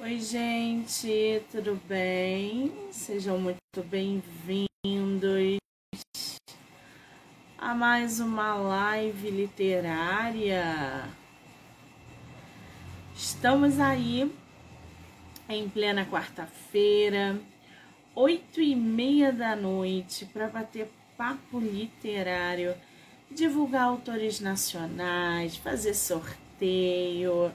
Oi, gente, tudo bem? Sejam muito bem-vindos a mais uma live literária. Estamos aí em plena quarta-feira, oito e meia da noite, para bater papo literário, divulgar autores nacionais, fazer sorteio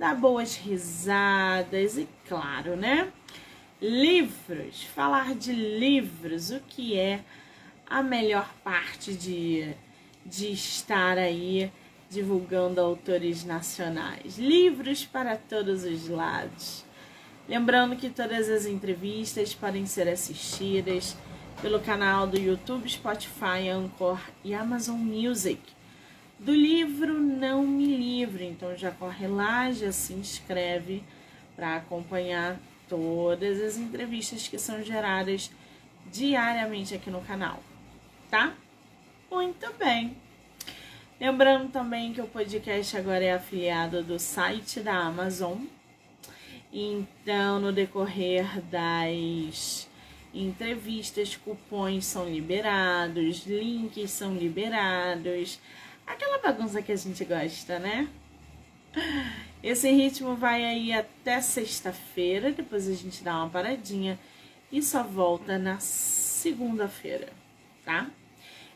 dar boas risadas e, claro, né? Livros, falar de livros, o que é a melhor parte de, de estar aí divulgando autores nacionais. Livros para todos os lados. Lembrando que todas as entrevistas podem ser assistidas pelo canal do YouTube, Spotify, Anchor e Amazon Music do livro Não Me Livre. Então já corre lá, já se inscreve para acompanhar todas as entrevistas que são geradas diariamente aqui no canal, tá? Muito bem. Lembrando também que o podcast agora é afiliado do site da Amazon. Então, no decorrer das entrevistas, cupons são liberados, links são liberados, Aquela bagunça que a gente gosta, né? Esse ritmo vai aí até sexta-feira, depois a gente dá uma paradinha e só volta na segunda-feira, tá?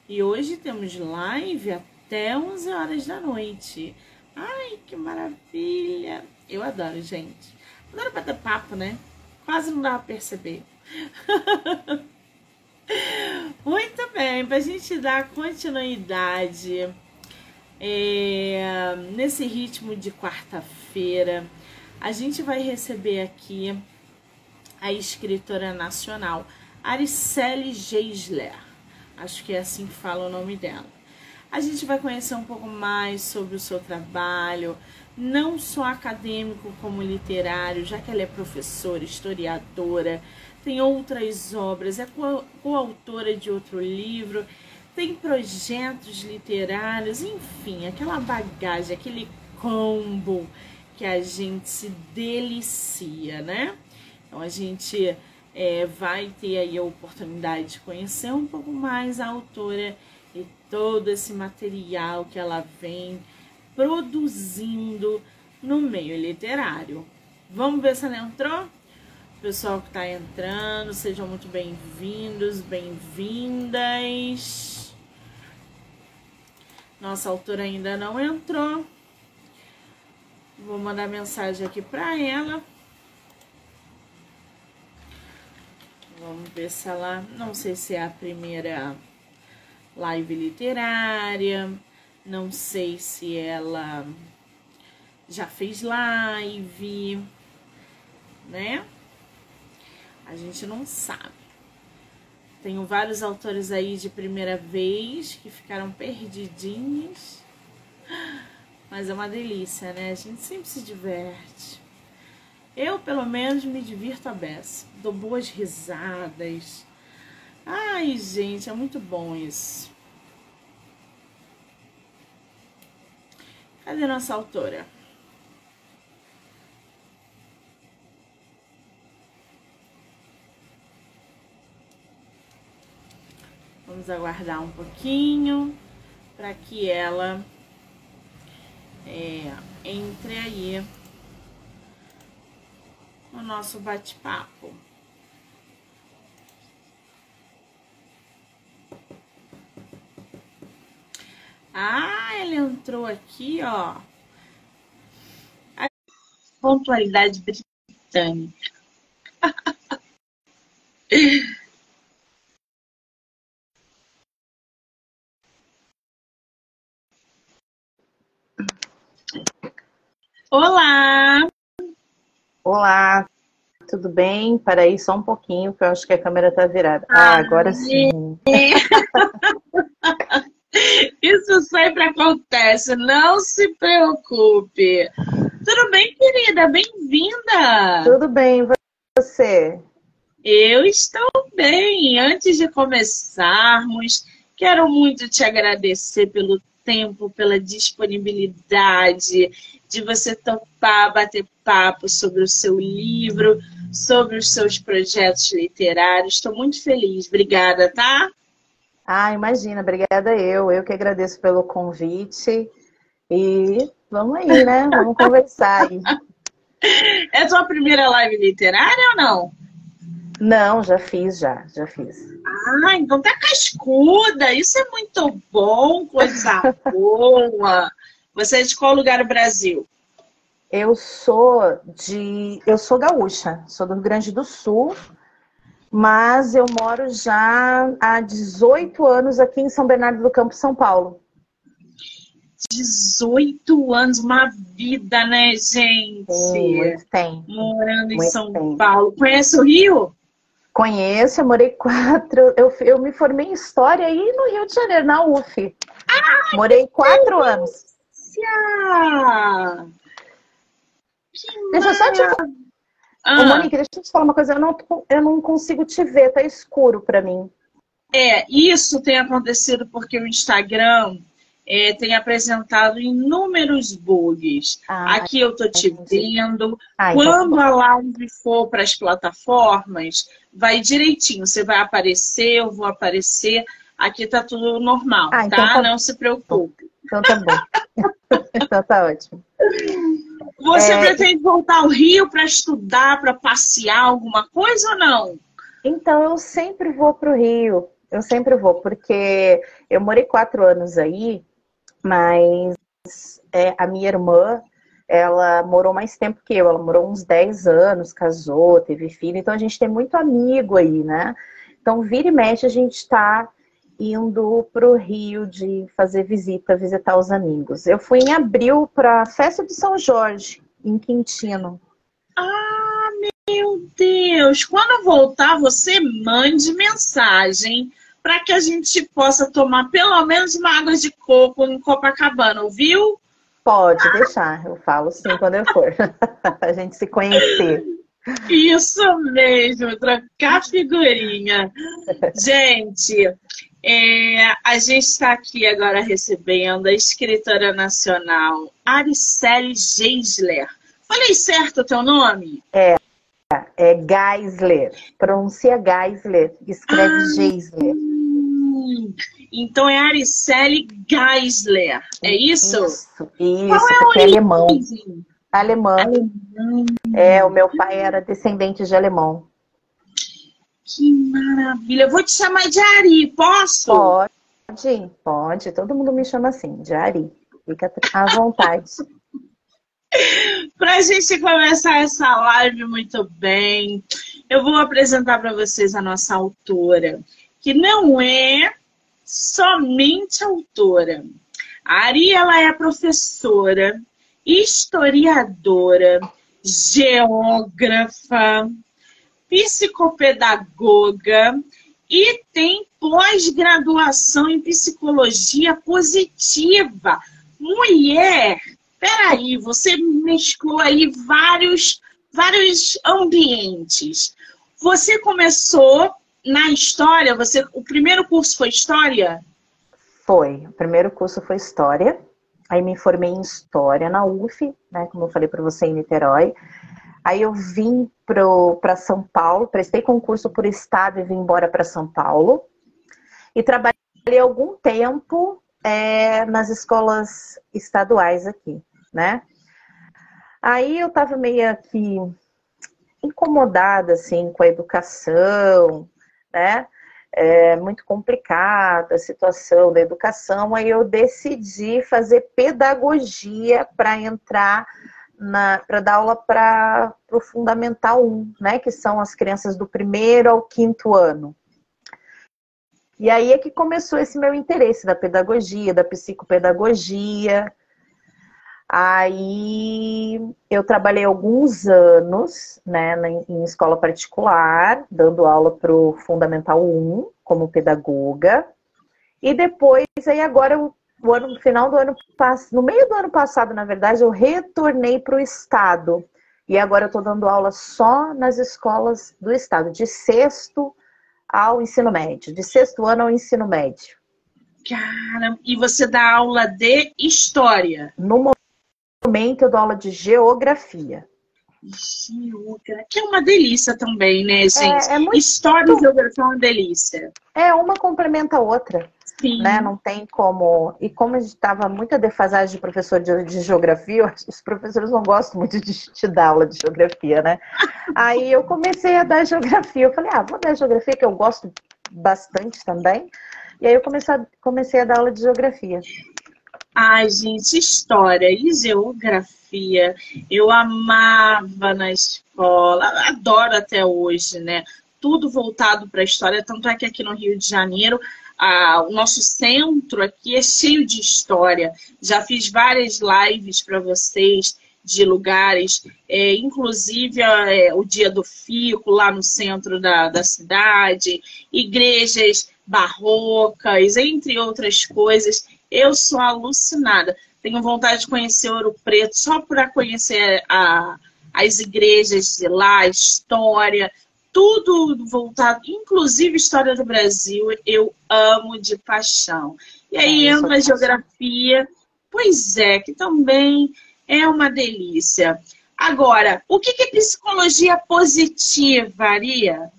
E hoje temos live até 11 horas da noite. Ai, que maravilha! Eu adoro, gente. Adoro bater papo, né? Quase não dá pra perceber. Muito bem, pra gente dar continuidade é, nesse ritmo de quarta-feira, a gente vai receber aqui a escritora nacional Aricele Geisler. Acho que é assim que fala o nome dela. A gente vai conhecer um pouco mais sobre o seu trabalho, não só acadêmico como literário, já que ela é professora, historiadora, tem outras obras, é coautora de outro livro tem projetos literários, enfim, aquela bagagem, aquele combo que a gente se delicia, né? Então a gente é, vai ter aí a oportunidade de conhecer um pouco mais a autora e todo esse material que ela vem produzindo no meio literário. Vamos ver se ela entrou? Pessoal que está entrando, sejam muito bem-vindos, bem-vindas. Nossa autora ainda não entrou. Vou mandar mensagem aqui para ela. Vamos ver se ela. Não sei se é a primeira live literária. Não sei se ela já fez live, né? A gente não sabe. Tenho vários autores aí de primeira vez que ficaram perdidinhos. Mas é uma delícia, né? A gente sempre se diverte. Eu, pelo menos, me divirto a beça. Dou boas risadas. Ai, gente, é muito bom isso. Cadê nossa autora? Vamos aguardar um pouquinho para que ela é, entre aí no nosso bate-papo. Ah, ele entrou aqui, ó. A pontualidade britânica. Olá! Olá, tudo bem? Peraí só um pouquinho, que eu acho que a câmera tá virada. Ah, agora sim. Isso sempre acontece, não se preocupe. Tudo bem, querida? Bem-vinda! Tudo bem, você? Eu estou bem. Antes de começarmos, quero muito te agradecer pelo tempo, pela disponibilidade de você topar bater papo sobre o seu livro, sobre os seus projetos literários. Estou muito feliz. Obrigada, tá? Ah, imagina, obrigada eu. Eu que agradeço pelo convite. E vamos aí, né? Vamos conversar aí. É a tua primeira live literária ou não? Não, já fiz, já, já fiz. Ah, então tá cascuda. Isso é muito bom, coisa boa. Você é de qual lugar do Brasil? Eu sou de. Eu sou gaúcha, sou do Rio Grande do Sul, mas eu moro já há 18 anos aqui em São Bernardo do Campo, São Paulo. 18 anos, uma vida, né, gente? Sim, muito tem. Morando em muito São tempo. Paulo. Conhece o Rio? Conheço, eu morei quatro. Eu, eu me formei em História aí no Rio de Janeiro, na UF. Ai, morei quatro anos. Deixa eu só te falar. Ah. Ô, Monique, deixa eu te falar uma coisa. Eu não, eu não consigo te ver, tá escuro para mim. É, isso tem acontecido porque o Instagram é, tem apresentado inúmeros bugs. Ah, Aqui eu tô te vendo. Ah, então tá Quando a live for para as plataformas, vai direitinho. Você vai aparecer, eu vou aparecer. Aqui tá tudo normal, ah, então tá? tá? Não se preocupe. Então tá bom. então tá ótimo. Você é... pretende voltar ao Rio para estudar, para passear alguma coisa ou não? Então eu sempre vou para o Rio. Eu sempre vou, porque eu morei quatro anos aí mas é, a minha irmã, ela morou mais tempo que eu, ela morou uns 10 anos, casou, teve filho, então a gente tem muito amigo aí, né? Então, vira e mexe, a gente está indo para o Rio de fazer visita, visitar os amigos. Eu fui em abril para a festa de São Jorge, em Quintino. Ah, meu Deus! Quando voltar, você mande mensagem para que a gente possa tomar pelo menos uma água de coco em Copacabana, ouviu? Pode deixar, eu falo sim quando eu for. a gente se conhecer. Isso mesmo, trocar figurinha. Gente, é, a gente está aqui agora recebendo a escritora nacional Aricele Geisler. Falei certo o teu nome? É, é Geisler. Pronuncia Geisler, escreve ah, Geisler. Então é Aricele Geisler, é isso? Isso, isso Qual é porque é alemão. Alemã. Alemão. É, o meu pai era descendente de alemão. Que maravilha. Eu vou te chamar de Ari, posso? Pode, pode. Todo mundo me chama assim, de Ari. Fica à vontade. para a gente começar essa live muito bem, eu vou apresentar para vocês a nossa autora que não é somente autora. A Ari ela é professora, historiadora, geógrafa, psicopedagoga e tem pós-graduação em psicologia positiva. Mulher, peraí, você mesclou aí vários, vários ambientes. Você começou na história, você, o primeiro curso foi história? Foi. O primeiro curso foi história. Aí me formei em história na UF, né, como eu falei para você em Niterói. Aí eu vim para São Paulo, prestei concurso por estado e vim embora para São Paulo. E trabalhei algum tempo é, nas escolas estaduais aqui, né? Aí eu tava meio aqui incomodada assim com a educação, né? É muito complicada a situação da educação, aí eu decidi fazer pedagogia para entrar para dar aula para o Fundamental 1, né? Que são as crianças do primeiro ao quinto ano. E aí é que começou esse meu interesse da pedagogia, da psicopedagogia, Aí eu trabalhei alguns anos né, em escola particular, dando aula para o Fundamental 1 como pedagoga. E depois, aí agora, o ano, no final do ano no meio do ano passado, na verdade, eu retornei para o estado. E agora eu estou dando aula só nas escolas do estado, de sexto ao ensino médio, de sexto ano ao ensino médio. Cara, e você dá aula de história? No momento eu dou aula de geografia. Geografia, que é uma delícia também, né, gente? É, é muito... História e geografia é uma delícia. É, uma complementa a outra. Sim. Né? Não tem como. E como estava muita defasagem de professor de, de, geografia, os professores não gostam muito de te dar aula de geografia, né? Aí eu comecei a dar geografia. Eu falei, ah, vou dar geografia, que eu gosto bastante também. E aí eu comecei a, comecei a dar aula de geografia. Ai, gente, história e geografia. Eu amava na escola, adoro até hoje, né? Tudo voltado para a história, tanto é que aqui no Rio de Janeiro a, o nosso centro aqui é cheio de história. Já fiz várias lives para vocês de lugares, é, inclusive é, o Dia do Fico, lá no centro da, da cidade, igrejas barrocas, entre outras coisas. Eu sou alucinada. Tenho vontade de conhecer Ouro Preto só para conhecer a, as igrejas de lá, a história, tudo voltado, inclusive história do Brasil, eu amo de paixão. E aí é, entra a geografia, pois é, que também é uma delícia. Agora, o que é psicologia positiva, Aria?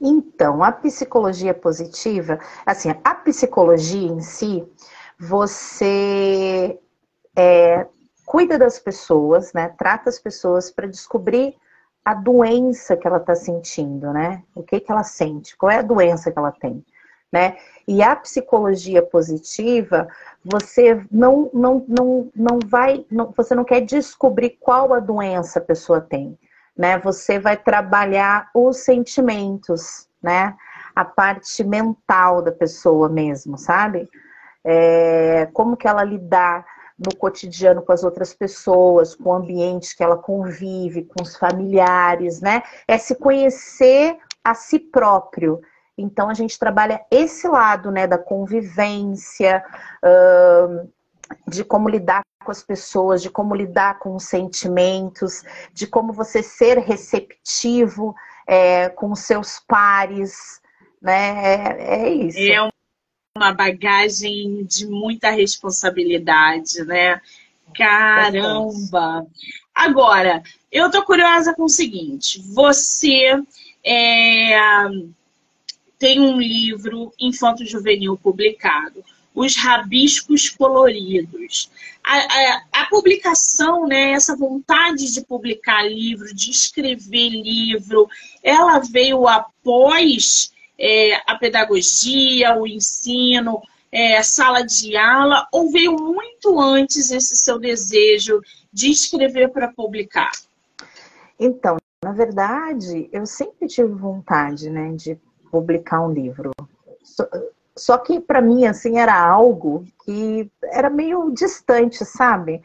Então, a psicologia positiva, assim, a psicologia em si, você é, cuida das pessoas, né? Trata as pessoas para descobrir a doença que ela está sentindo, né? O que, que ela sente, qual é a doença que ela tem, né? E a psicologia positiva, você não, não, não, não vai, não, você não quer descobrir qual a doença a pessoa tem, né? Você vai trabalhar os sentimentos, né? A parte mental da pessoa mesmo, sabe? É, como que ela lidar no cotidiano com as outras pessoas, com o ambiente que ela convive, com os familiares, né? É se conhecer a si próprio. Então a gente trabalha esse lado, né, da convivência, de como lidar com as pessoas, de como lidar com os sentimentos, de como você ser receptivo é, com os seus pares, né? É, é isso. É uma bagagem de muita responsabilidade, né? Caramba! Agora, eu tô curiosa com o seguinte: você é, tem um livro infanto juvenil publicado, Os Rabiscos Coloridos. A, a, a, publicação, né, essa vontade de publicar livro, de escrever livro, ela veio após é, a pedagogia, o ensino, é, a sala de aula, ou veio muito antes esse seu desejo de escrever para publicar? Então, na verdade, eu sempre tive vontade, né, de publicar um livro. Só, só que para mim, assim, era algo que era meio distante, sabe?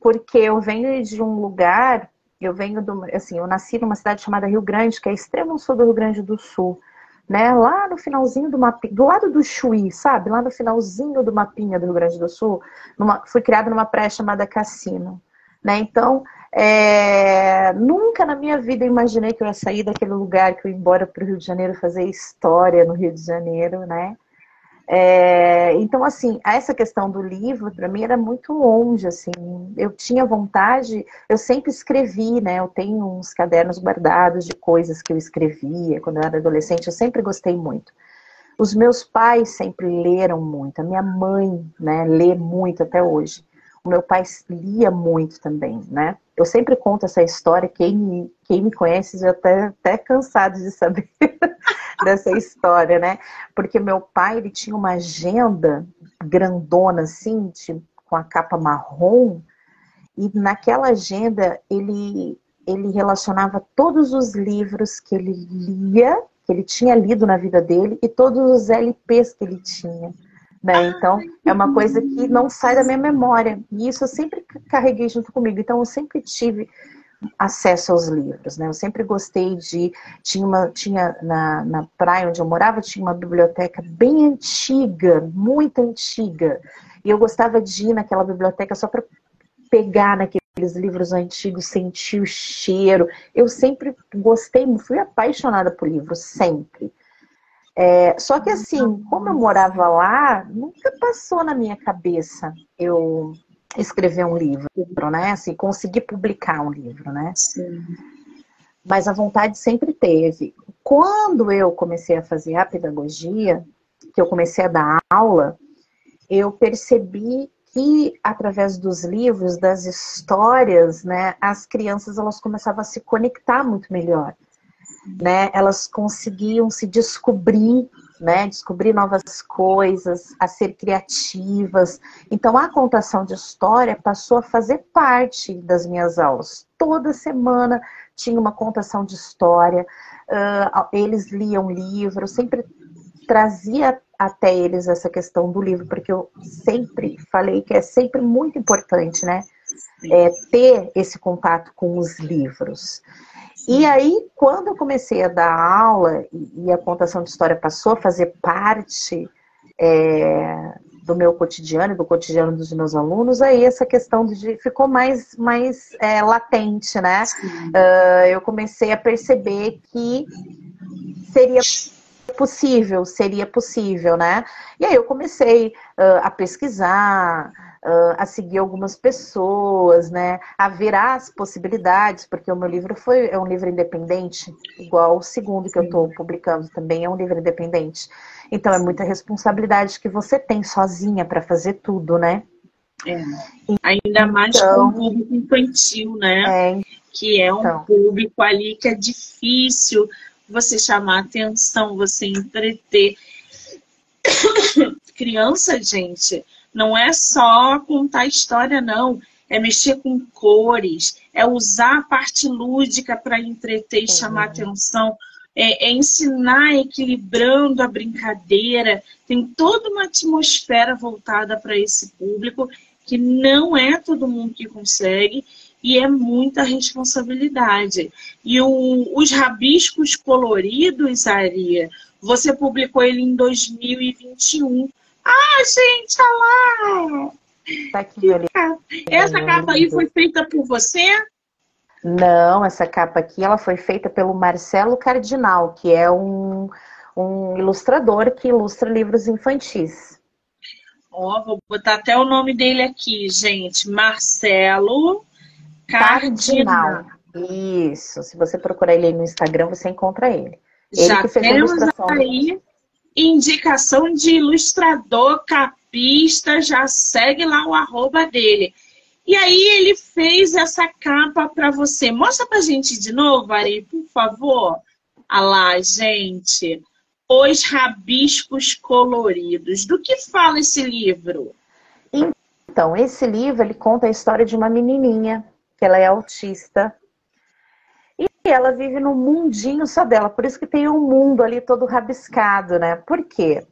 Porque eu venho de um lugar, eu venho do, assim, eu nasci numa cidade chamada Rio Grande, que é extremo sul do Rio Grande do Sul né? Lá no finalzinho do mapinha, do lado do Chuí, sabe? Lá no finalzinho do mapinha do Rio Grande do Sul, numa, fui criada numa praia chamada Cassino, né? Então, é, nunca na minha vida imaginei que eu ia sair daquele lugar, que eu ia embora para o Rio de Janeiro fazer história no Rio de Janeiro, né? É, então, assim, essa questão do livro, para mim, era muito longe, assim. Eu tinha vontade, eu sempre escrevi, né? Eu tenho uns cadernos guardados de coisas que eu escrevia quando eu era adolescente, eu sempre gostei muito. Os meus pais sempre leram muito, a minha mãe, né, lê muito até hoje. O meu pai lia muito também, né? Eu sempre conto essa história, quem me, quem me conhece já está até cansado de saber dessa história, né? Porque meu pai, ele tinha uma agenda grandona, assim, de, com a capa marrom, e naquela agenda ele, ele relacionava todos os livros que ele lia, que ele tinha lido na vida dele, e todos os LPs que ele tinha. Né? Então, é uma coisa que não sai da minha memória. E isso eu sempre carreguei junto comigo. Então, eu sempre tive acesso aos livros, né? Eu sempre gostei de tinha uma tinha na, na praia onde eu morava tinha uma biblioteca bem antiga, muito antiga, e eu gostava de ir naquela biblioteca só para pegar naqueles livros antigos, sentir o cheiro. Eu sempre gostei, fui apaixonada por livros sempre. É, só que assim, como eu morava lá, nunca passou na minha cabeça eu escrever um livro, né? Assim, conseguir publicar um livro, né? Sim. Mas a vontade sempre teve. Quando eu comecei a fazer a pedagogia, que eu comecei a dar aula, eu percebi que através dos livros, das histórias, né, as crianças elas começavam a se conectar muito melhor né? Elas conseguiam se descobrir, né? Descobrir novas coisas, a ser criativas. Então a contação de história passou a fazer parte das minhas aulas. Toda semana tinha uma contação de história. Uh, eles liam livros, sempre trazia até eles essa questão do livro, porque eu sempre falei que é sempre muito importante, né? É, ter esse contato com os livros. E aí, quando eu comecei a dar aula e a contação de história passou a fazer parte é, do meu cotidiano, do cotidiano dos meus alunos, aí essa questão de, ficou mais, mais é, latente, né? Uh, eu comecei a perceber que seria possível, seria possível, né? E aí eu comecei uh, a pesquisar, uh, a seguir algumas pessoas, né? A ver as possibilidades, porque o meu livro foi é um livro independente, igual o segundo que eu estou publicando também é um livro independente. Então é muita responsabilidade que você tem sozinha para fazer tudo, né? É. Ainda mais então, com o público infantil, né? É, que é um então. público ali que é difícil você chamar atenção, você entreter. Criança, gente, não é só contar história, não. É mexer com cores, é usar a parte lúdica para entreter e uhum. chamar atenção, é, é, ensinar equilibrando a brincadeira. Tem toda uma atmosfera voltada para esse público que não é todo mundo que consegue e é muita responsabilidade. E o, os rabiscos coloridos, Aria, você publicou ele em 2021. Ah, gente, olha lá! Tá aqui, Essa capa aí foi feita por você? Não, essa capa aqui ela foi feita pelo Marcelo Cardinal, que é um, um ilustrador que ilustra livros infantis. Ó, oh, vou botar até o nome dele aqui, gente. Marcelo Cardinal. Cardinal. Isso. Se você procurar ele aí no Instagram, você encontra ele. Ele Já que fez temos a ilustração. aí indicação de ilustrador capista, já segue lá o arroba dele. E aí ele fez essa capa para você. Mostra pra gente de novo, Ari, por favor. Ah lá, gente. Os rabiscos coloridos. Do que fala esse livro? Então, esse livro ele conta a história de uma menininha que ela é autista ela vive num mundinho só dela, por isso que tem um mundo ali todo rabiscado, né? Por quê?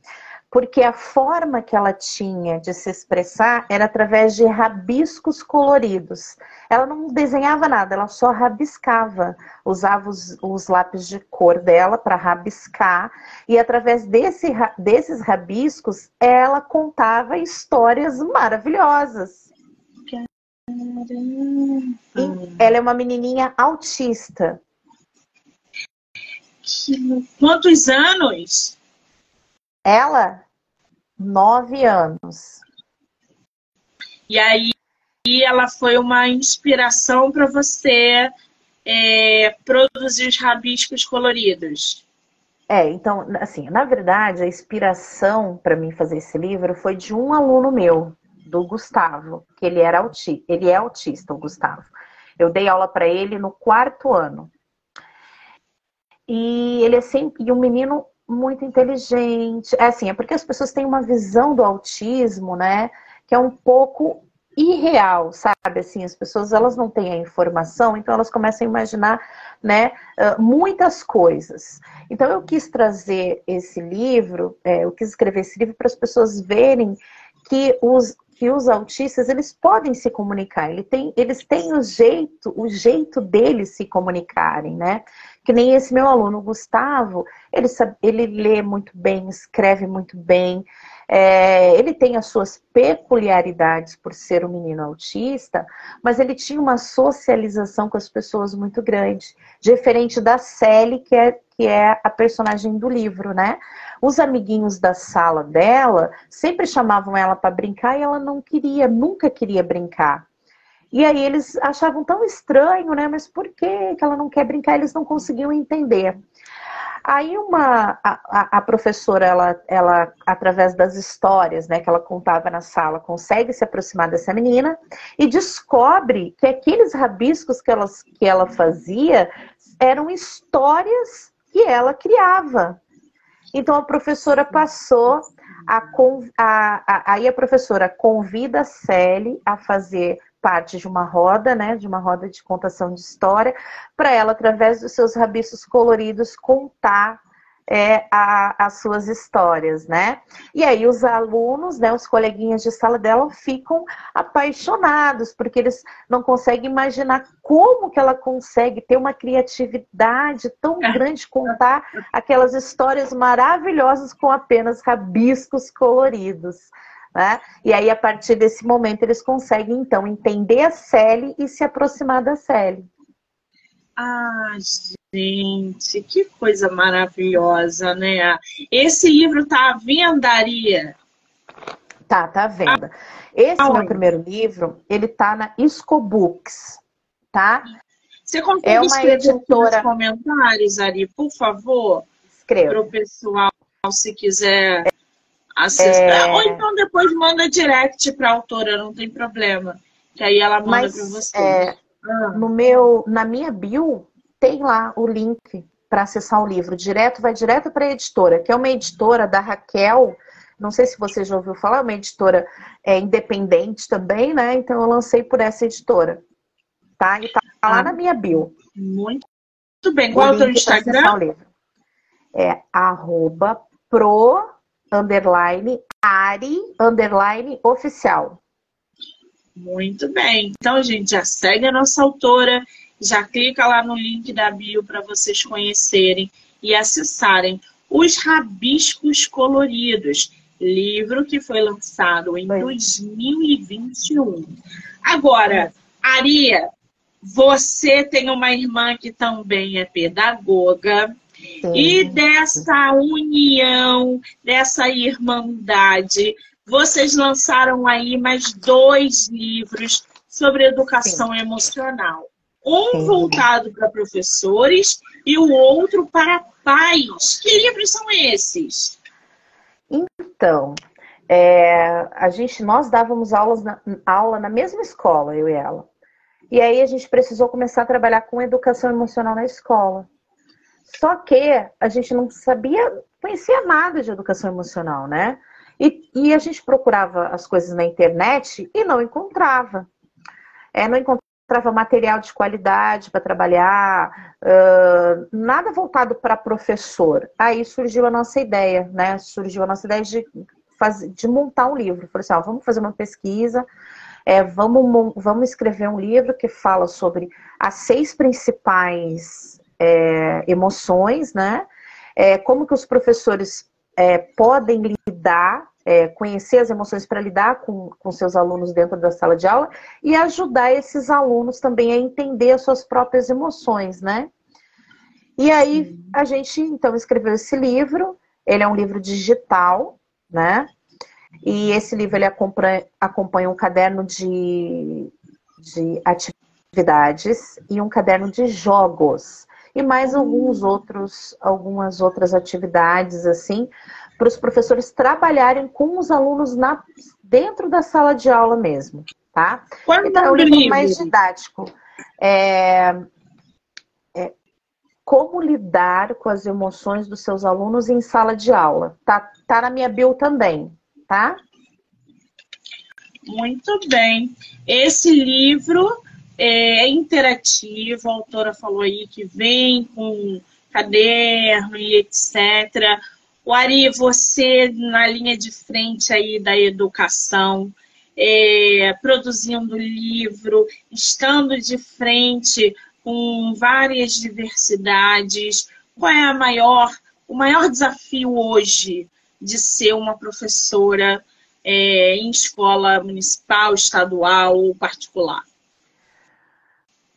Porque a forma que ela tinha de se expressar era através de rabiscos coloridos. Ela não desenhava nada, ela só rabiscava. Usava os, os lápis de cor dela para rabiscar, e através desse, desses rabiscos, ela contava histórias maravilhosas. Ela é uma menininha autista. Quantos anos? Ela? Nove anos. E aí ela foi uma inspiração para você é, produzir os rabiscos coloridos. É, então, assim, na verdade, a inspiração para mim fazer esse livro foi de um aluno meu, do Gustavo, que ele era autista, ele é autista, o Gustavo. Eu dei aula para ele no quarto ano. E ele é sempre um menino muito inteligente. É assim, é porque as pessoas têm uma visão do autismo, né, que é um pouco irreal, sabe? Assim, as pessoas elas não têm a informação, então elas começam a imaginar, né, muitas coisas. Então eu quis trazer esse livro, é, eu quis escrever esse livro para as pessoas verem que os que os autistas eles podem se comunicar, eles têm, eles têm o jeito, o jeito deles se comunicarem, né? Que nem esse meu aluno, Gustavo, ele, sabe, ele lê muito bem, escreve muito bem, é, ele tem as suas peculiaridades por ser um menino autista, mas ele tinha uma socialização com as pessoas muito grande, diferente da Sally, que é, que é a personagem do livro, né? Os amiguinhos da sala dela sempre chamavam ela para brincar e ela não queria, nunca queria brincar. E aí eles achavam tão estranho, né? Mas por que, que ela não quer brincar? Eles não conseguiam entender. Aí uma a, a, professora, ela, ela, através das histórias né, que ela contava na sala, consegue se aproximar dessa menina e descobre que aqueles rabiscos que, elas, que ela fazia eram histórias que ela criava. Então a professora passou a, a, a aí a professora convida a Sally a fazer parte de uma roda, né, de uma roda de contação de história, para ela, através dos seus rabiscos coloridos, contar é, a, as suas histórias, né? E aí os alunos, né, os coleguinhas de sala dela ficam apaixonados, porque eles não conseguem imaginar como que ela consegue ter uma criatividade tão é. grande, contar aquelas histórias maravilhosas com apenas rabiscos coloridos. Né? E aí, a partir desse momento, eles conseguem, então, entender a Sally e se aproximar da Sally. Ah, gente, que coisa maravilhosa, né? Esse livro tá à venda, Aria? Tá, tá à venda. Esse meu primeiro livro, ele tá na Iscobooks, tá? Você consegue é uma editora... nos comentários, Ari, por favor? Escreva. Para o pessoal, se quiser acessar. É... Ou então depois manda direct para a autora, não tem problema. Que aí ela manda para você. É... Ah. No meu, na minha bio, tem lá o link para acessar o livro. Direto, vai direto para a editora, que é uma editora da Raquel. Não sei se você já ouviu falar, é uma editora é, independente também, né? Então eu lancei por essa editora. Tá? E tá lá ah, na minha bio. Muito, bem. Qual é o teu Instagram? É arroba pro underline Ari underline oficial. Muito bem. Então, gente, já segue a nossa autora, já clica lá no link da bio para vocês conhecerem e acessarem Os Rabiscos Coloridos, livro que foi lançado em 2021. Agora, Aria, você tem uma irmã que também é pedagoga Sim. E dessa união, dessa irmandade, vocês lançaram aí mais dois livros sobre educação Sim. emocional. Um voltado para professores e o outro para pais. Que livros são esses? Então, é, a gente, nós dávamos aulas na, aula na mesma escola, eu e ela. E aí a gente precisou começar a trabalhar com educação emocional na escola. Só que a gente não sabia, conhecia nada de educação emocional, né? E, e a gente procurava as coisas na internet e não encontrava. É, não encontrava material de qualidade para trabalhar, uh, nada voltado para professor. Aí surgiu a nossa ideia, né? Surgiu a nossa ideia de, fazer, de montar um livro. Falei assim, ó, vamos fazer uma pesquisa, é, vamos, vamos escrever um livro que fala sobre as seis principais é, emoções, né? É, como que os professores é, podem lidar, é, conhecer as emoções para lidar com, com seus alunos dentro da sala de aula e ajudar esses alunos também a entender as suas próprias emoções, né? E aí a gente então escreveu esse livro. Ele é um livro digital, né? E esse livro ele acompanha, acompanha um caderno de, de atividades e um caderno de jogos e mais alguns outros, algumas outras atividades assim, para os professores trabalharem com os alunos na, dentro da sala de aula mesmo, tá? Qual então, é o livro mais didático. É, é, como lidar com as emoções dos seus alunos em sala de aula. Tá, tá na minha bio também, tá? Muito bem. Esse livro é, é interativo, a autora falou aí que vem com caderno e etc. O Ari, você na linha de frente aí da educação, é, produzindo livro, estando de frente com várias diversidades. Qual é a maior, o maior desafio hoje de ser uma professora é, em escola municipal, estadual ou particular?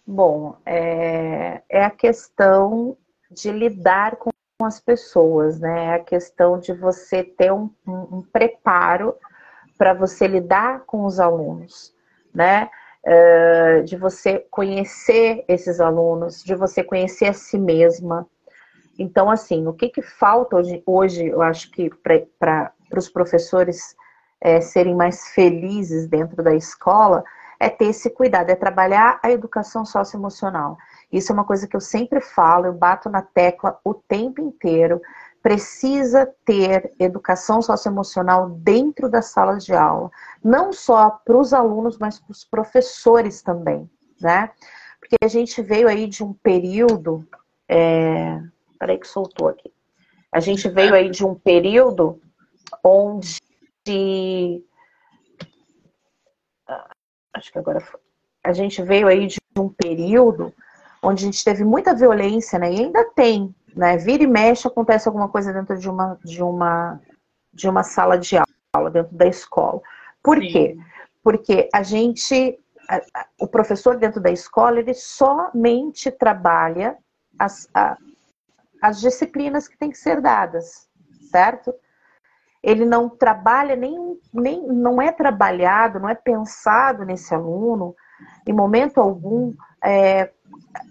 Bom, é, é a questão de lidar com as pessoas, né? É a questão de você ter um, um, um preparo para você lidar com os alunos, né? Uh, de você conhecer esses alunos, de você conhecer a si mesma. Então, assim, o que, que falta hoje, hoje eu acho que para os professores é, serem mais felizes dentro da escola é ter esse cuidado, é trabalhar a educação socioemocional. Isso é uma coisa que eu sempre falo, eu bato na tecla o tempo inteiro precisa ter educação socioemocional dentro da sala de aula, não só para os alunos, mas para os professores também, né? Porque a gente veio aí de um período. É... Peraí que soltou aqui. A gente veio aí de um período onde. Acho que agora foi. A gente veio aí de um período onde a gente teve muita violência, né? E ainda tem, né? Vira e mexe acontece alguma coisa dentro de uma de uma de uma sala de aula dentro da escola. Por Sim. quê? Porque a gente o professor dentro da escola ele somente trabalha as, as disciplinas que têm que ser dadas, certo? Ele não trabalha nem, nem não é trabalhado, não é pensado nesse aluno em momento algum é,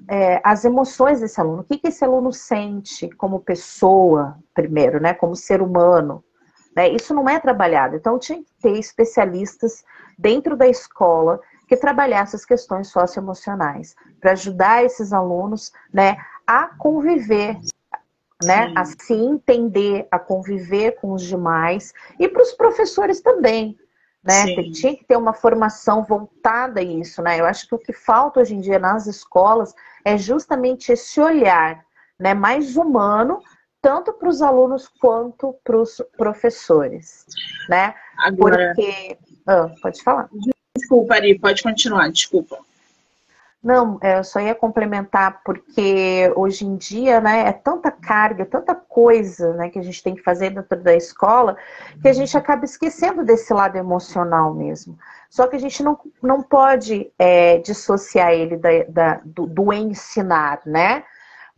é, as emoções desse aluno. O que, que esse aluno sente como pessoa, primeiro, né? Como ser humano. Né? Isso não é trabalhado. Então, tinha que ter especialistas dentro da escola que trabalhassem as questões socioemocionais para ajudar esses alunos né, a conviver, né, a se entender, a conviver com os demais e para os professores também, né? Tinha que ter uma formação voltada a isso, né? Eu acho que o que falta hoje em dia nas escolas é justamente esse olhar, né, mais humano, tanto para os alunos quanto para os professores, né? Agora... Porque, ah, pode falar. Desculpa, Ari, pode continuar, desculpa. Não, é, eu só ia complementar porque hoje em dia, né, é tanta carga, tanta coisa, né, que a gente tem que fazer dentro da escola, que a gente acaba esquecendo desse lado emocional mesmo. Só que a gente não, não pode é, dissociar ele da, da do, do, ensinar, né?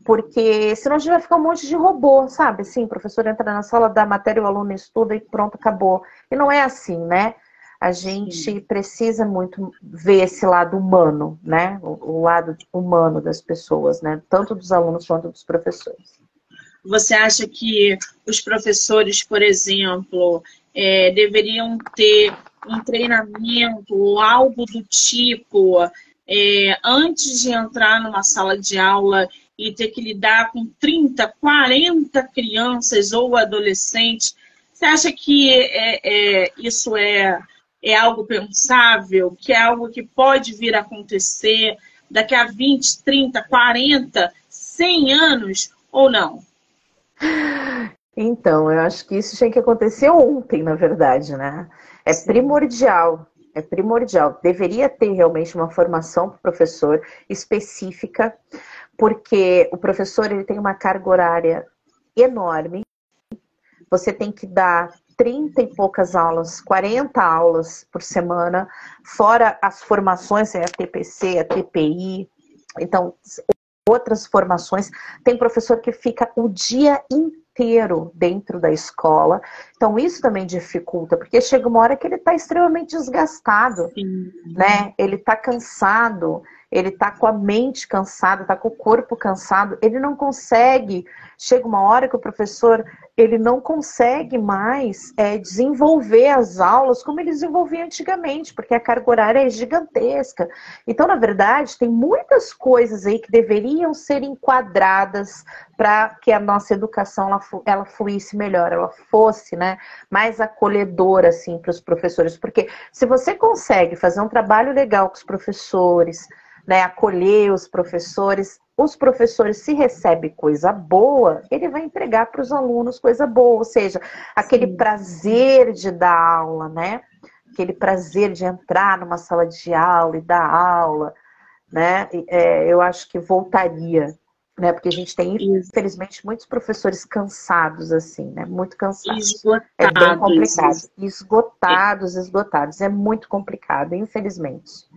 Porque senão a gente vai ficar um monte de robô, sabe? Sim, o professor entra na sala, dá matéria, o aluno estuda e pronto, acabou. E não é assim, né? A gente Sim. precisa muito ver esse lado humano, né? O, o, lado humano das pessoas, né? Tanto dos alunos quanto dos professores. Você acha que os professores, por exemplo, é, deveriam ter um treinamento ou algo do tipo é, antes de entrar numa sala de aula e ter que lidar com 30, 40 crianças ou adolescentes? Você acha que é, é isso é é algo pensável, que é algo que pode vir a acontecer daqui a 20, 30, 40, 100 anos ou não? Então, eu acho que isso tinha que acontecer ontem, na verdade, né? É primordial, é primordial. Deveria ter realmente uma formação para o professor específica, porque o professor ele tem uma carga horária enorme. Você tem que dar 30 e poucas aulas, 40 aulas por semana, fora as formações, a TPC, a TPI, então outras formações. Tem professor que fica o dia inteiro dentro da escola, então isso também dificulta, porque chega uma hora que ele está extremamente desgastado, Sim. né? Ele está cansado, ele está com a mente cansada, está com o corpo cansado, ele não consegue. Chega uma hora que o professor ele não consegue mais é, desenvolver as aulas como ele desenvolvia antigamente, porque a carga horária é gigantesca. Então, na verdade, tem muitas coisas aí que deveriam ser enquadradas para que a nossa educação ela, ela fluísse melhor, ela fosse né, mais acolhedora assim, para os professores. Porque se você consegue fazer um trabalho legal com os professores, né, acolher os professores, os professores, se recebe coisa boa, ele vai entregar para os alunos coisa boa, ou seja, aquele Sim. prazer de dar aula, né? Aquele prazer de entrar numa sala de aula e dar aula, né? É, eu acho que voltaria, né? Porque a gente tem, infelizmente, muitos professores cansados, assim, né? Muito cansados. Esgotados. É bem complicado. Esgotados, esgotados. É muito complicado, infelizmente.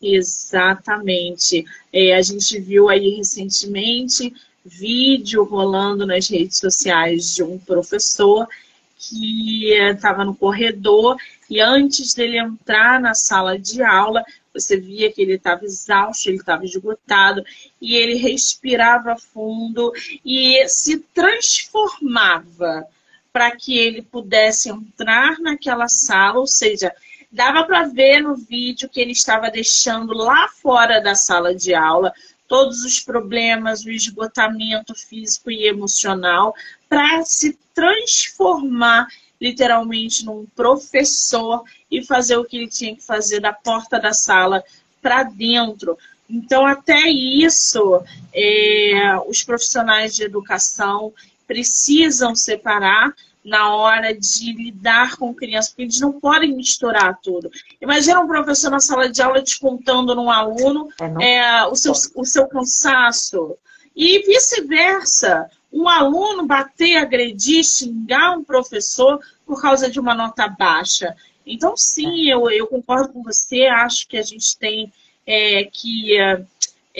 Exatamente. É, a gente viu aí recentemente vídeo rolando nas redes sociais de um professor que estava no corredor e antes dele entrar na sala de aula, você via que ele estava exausto, ele estava esgotado e ele respirava fundo e se transformava para que ele pudesse entrar naquela sala, ou seja, dava para ver no vídeo que ele estava deixando lá fora da sala de aula todos os problemas, o esgotamento físico e emocional, para se transformar literalmente num professor e fazer o que ele tinha que fazer da porta da sala para dentro. Então, até isso, é, os profissionais de educação precisam separar na hora de lidar com crianças, porque eles não podem misturar tudo. Imagina um professor na sala de aula descontando num aluno é, é, o, seu, o seu cansaço. E vice-versa. Um aluno bater, agredir, xingar um professor por causa de uma nota baixa. Então, sim, é. eu, eu concordo com você, acho que a gente tem é, que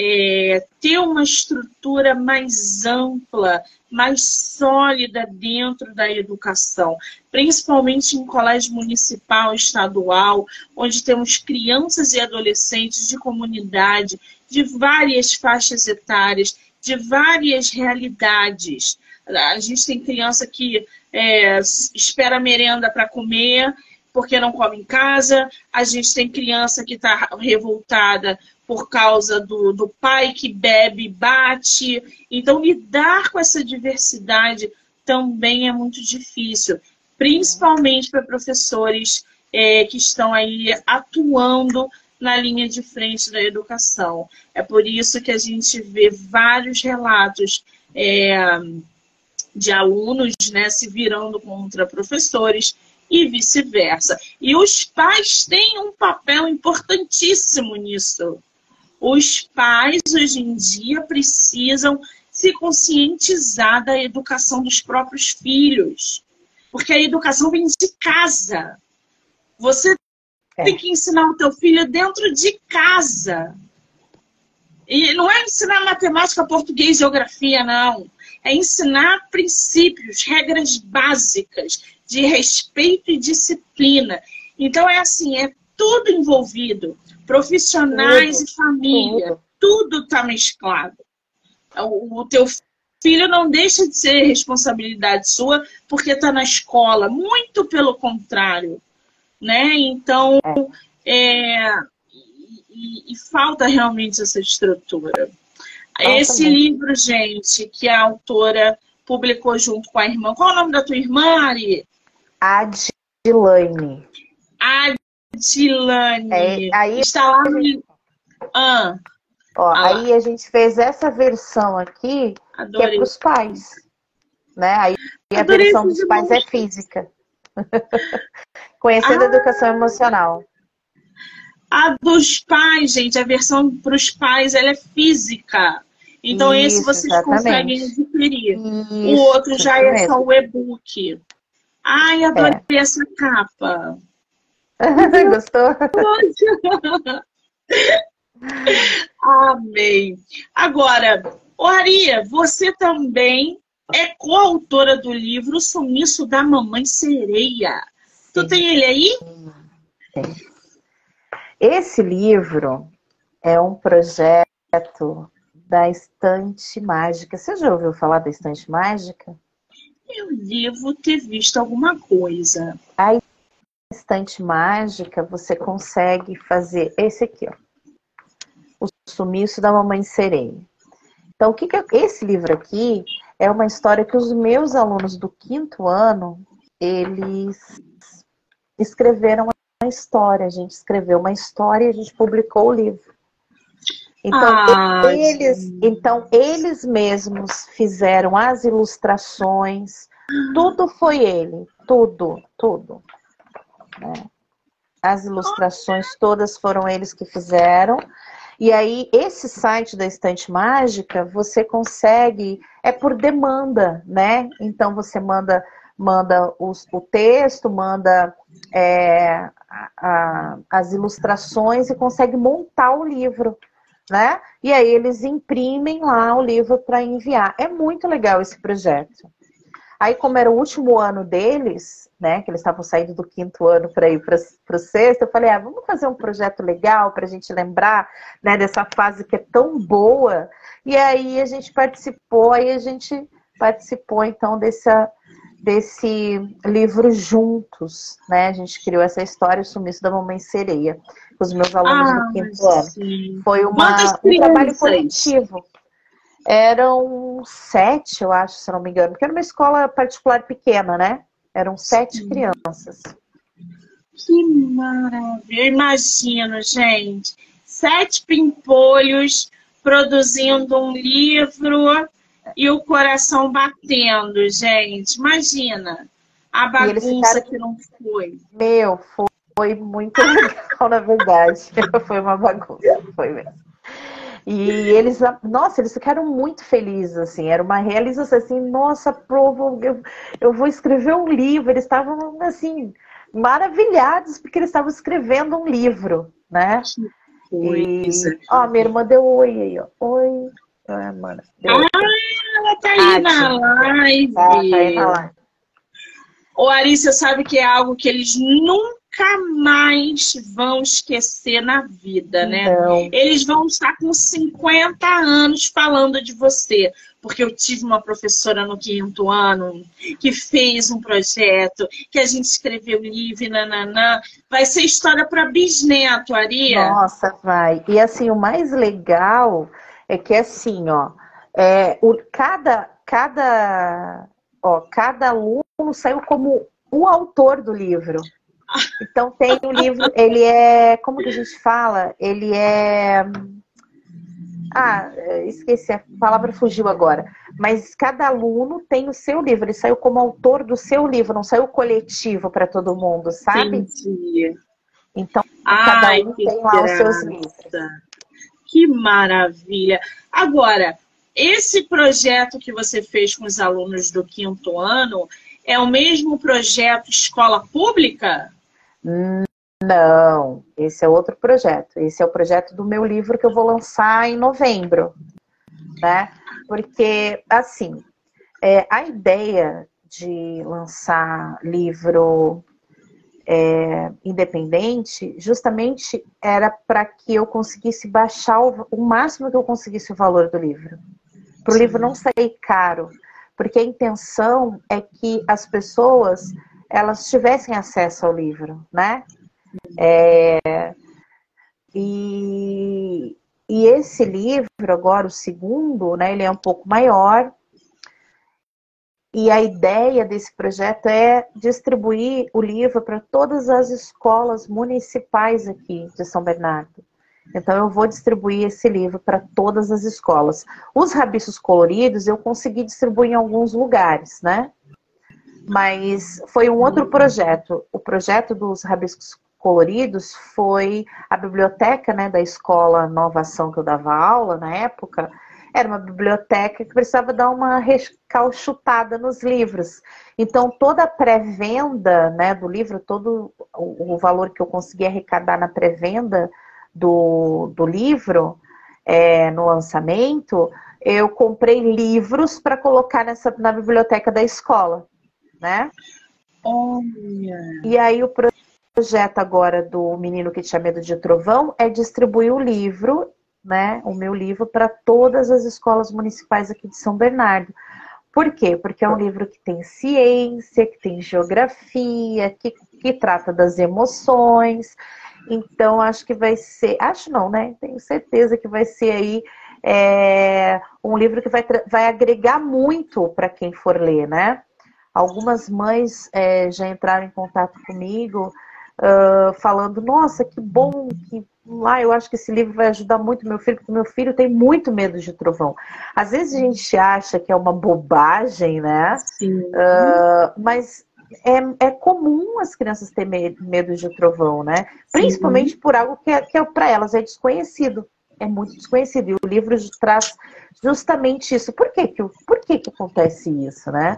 é, ter uma estrutura mais ampla, mais sólida dentro da educação, principalmente em colégio municipal, estadual, onde temos crianças e adolescentes de comunidade, de várias faixas etárias, de várias realidades. A gente tem criança que é, espera merenda para comer porque não come em casa, a gente tem criança que está revoltada por causa do, do pai que bebe, bate. Então, lidar com essa diversidade também é muito difícil, principalmente para professores é, que estão aí atuando na linha de frente da educação. É por isso que a gente vê vários relatos é, de alunos né, se virando contra professores e vice-versa. E os pais têm um papel importantíssimo nisso. Os pais, hoje em dia, precisam se conscientizar da educação dos próprios filhos. Porque a educação vem de casa. Você é. tem que ensinar o teu filho dentro de casa. E não é ensinar matemática, português, geografia, não. É ensinar princípios, regras básicas de respeito e disciplina. Então é assim, é tudo envolvido profissionais tudo, e família, tudo está mesclado. O, o teu filho não deixa de ser responsabilidade sua porque está na escola, muito pelo contrário, né? Então, é, é e, e, falta realmente essa estrutura. Esse também. livro, gente, que a autora publicou junto com a irmã. Qual é o nome da tua irmã, Ari? Adilane. Tilane. É, aí, está lá no... ah. Ó, ah, aí a gente fez essa versão aqui, Adorei. que é para os pais. Né? Aí a versão dos pais é física. Conhecendo ah, a educação emocional. A dos pais, gente, a versão para os pais ela é física. Então, Isso, esse vocês exatamente. conseguem adquirir. Isso, o outro já é mesmo. só o e-book. Ai, adorei é. essa capa. Gostou? Amém. Agora, Oria, você também é coautora do livro Sumiço da Mamãe Sereia. Sim. Tu tem ele aí? Sim. Esse livro é um projeto da Estante Mágica. Você já ouviu falar da Estante Mágica? Eu devo ter visto alguma coisa. Estante mágica, você consegue fazer esse aqui, ó. O sumiço da mamãe sereia. Então, o que, que esse livro aqui é uma história que os meus alunos do quinto ano, eles escreveram uma história. A gente escreveu uma história e a gente publicou o livro. Então, ah, eles, então, eles mesmos fizeram as ilustrações, tudo foi ele, tudo, tudo. Né? As ilustrações todas foram eles que fizeram. E aí, esse site da Estante Mágica, você consegue, é por demanda, né? Então, você manda, manda os, o texto, manda é, a, as ilustrações e consegue montar o livro, né? E aí, eles imprimem lá o livro para enviar. É muito legal esse projeto. Aí, como era o último ano deles, né? Que eles estavam saindo do quinto ano para ir para o sexto. Eu falei, ah, vamos fazer um projeto legal para a gente lembrar né, dessa fase que é tão boa. E aí a gente participou, aí a gente participou então dessa, desse livro juntos, né? A gente criou essa história, o sumiço da mamãe sereia, com os meus alunos ah, do quinto ano. Foi uma, um trabalho coletivo. Eram sete, eu acho, se não me engano, porque era uma escola particular pequena, né? Eram sete Sim. crianças. Que maravilha! Eu imagino, gente. Sete pimpolhos produzindo um livro e o coração batendo, gente. Imagina a bagunça que não foi. Meu, foi muito legal, na verdade. foi uma bagunça, foi mesmo. E eles, nossa, eles ficaram muito felizes, assim, era uma realização assim, nossa, provo, eu, eu vou escrever um livro. Eles estavam, assim, maravilhados porque eles estavam escrevendo um livro, né? E, ó, minha irmã deu oi aí, ó. Oi. Ah, mano, ah, ela tá aí ah, na live. Ah, tá aí na live. Ô, Arícia, sabe que é algo que eles nunca nunca mais vão esquecer na vida, né? Não. Eles vão estar com 50 anos falando de você. Porque eu tive uma professora no quinto ano que fez um projeto, que a gente escreveu livro, nananã. Vai ser história para bisneto, Aria. Nossa, vai. E assim, o mais legal é que assim, ó, é, o, cada, cada, ó, cada aluno saiu como o autor do livro. Então tem um livro, ele é, como que a gente fala? Ele é ah, esqueci, a palavra fugiu agora. Mas cada aluno tem o seu livro, ele saiu como autor do seu livro, não saiu coletivo para todo mundo, sabe? Entendi. Então, cada um tem lá os seus livros. Que maravilha! Agora, esse projeto que você fez com os alunos do quinto ano é o mesmo projeto escola pública? Não, esse é outro projeto. Esse é o projeto do meu livro que eu vou lançar em novembro, né? Porque, assim, é, a ideia de lançar livro é, independente, justamente era para que eu conseguisse baixar o, o, máximo que eu conseguisse o valor do livro. Para o livro não sair caro. Porque a intenção é que as pessoas elas tivessem acesso ao livro, né? É, e, e esse livro, agora o segundo, né, ele é um pouco maior. E a ideia desse projeto é distribuir o livro para todas as escolas municipais aqui de São Bernardo. Então eu vou distribuir esse livro para todas as escolas. Os rabiços coloridos eu consegui distribuir em alguns lugares, né? Mas foi um outro projeto. O projeto dos rabiscos coloridos foi a biblioteca né, da escola Nova Ação que eu dava aula na época. Era uma biblioteca que precisava dar uma recalchutada nos livros. Então, toda a pré-venda né, do livro, todo o, valor que eu consegui arrecadar na pré-venda do, do livro, é, no lançamento, eu comprei livros para colocar nessa, na biblioteca da escola né? Olha. E aí o projeto agora do Menino que tinha medo de trovão é distribuir o livro, né? O meu livro para todas as escolas municipais aqui de São Bernardo. Por quê? Porque é um livro que tem ciência, que tem geografia, que, que trata das emoções. Então, acho que vai ser. Acho não, né? Tenho certeza que vai ser aí é, um livro que vai, vai agregar muito para quem for ler, né? Algumas mães é, já entraram em contato comigo uh, falando, nossa, que bom, que ah, eu acho que esse livro vai ajudar muito meu filho, porque meu filho tem muito medo de trovão. Às vezes a gente acha que é uma bobagem, né? Sim. Uh, mas é, é, comum as crianças terem medo de trovão, né? Principalmente Sim. por algo que, é, é para elas é desconhecido, é muito desconhecido. E o livro traz justamente isso. Por que que, por que, que acontece isso, né?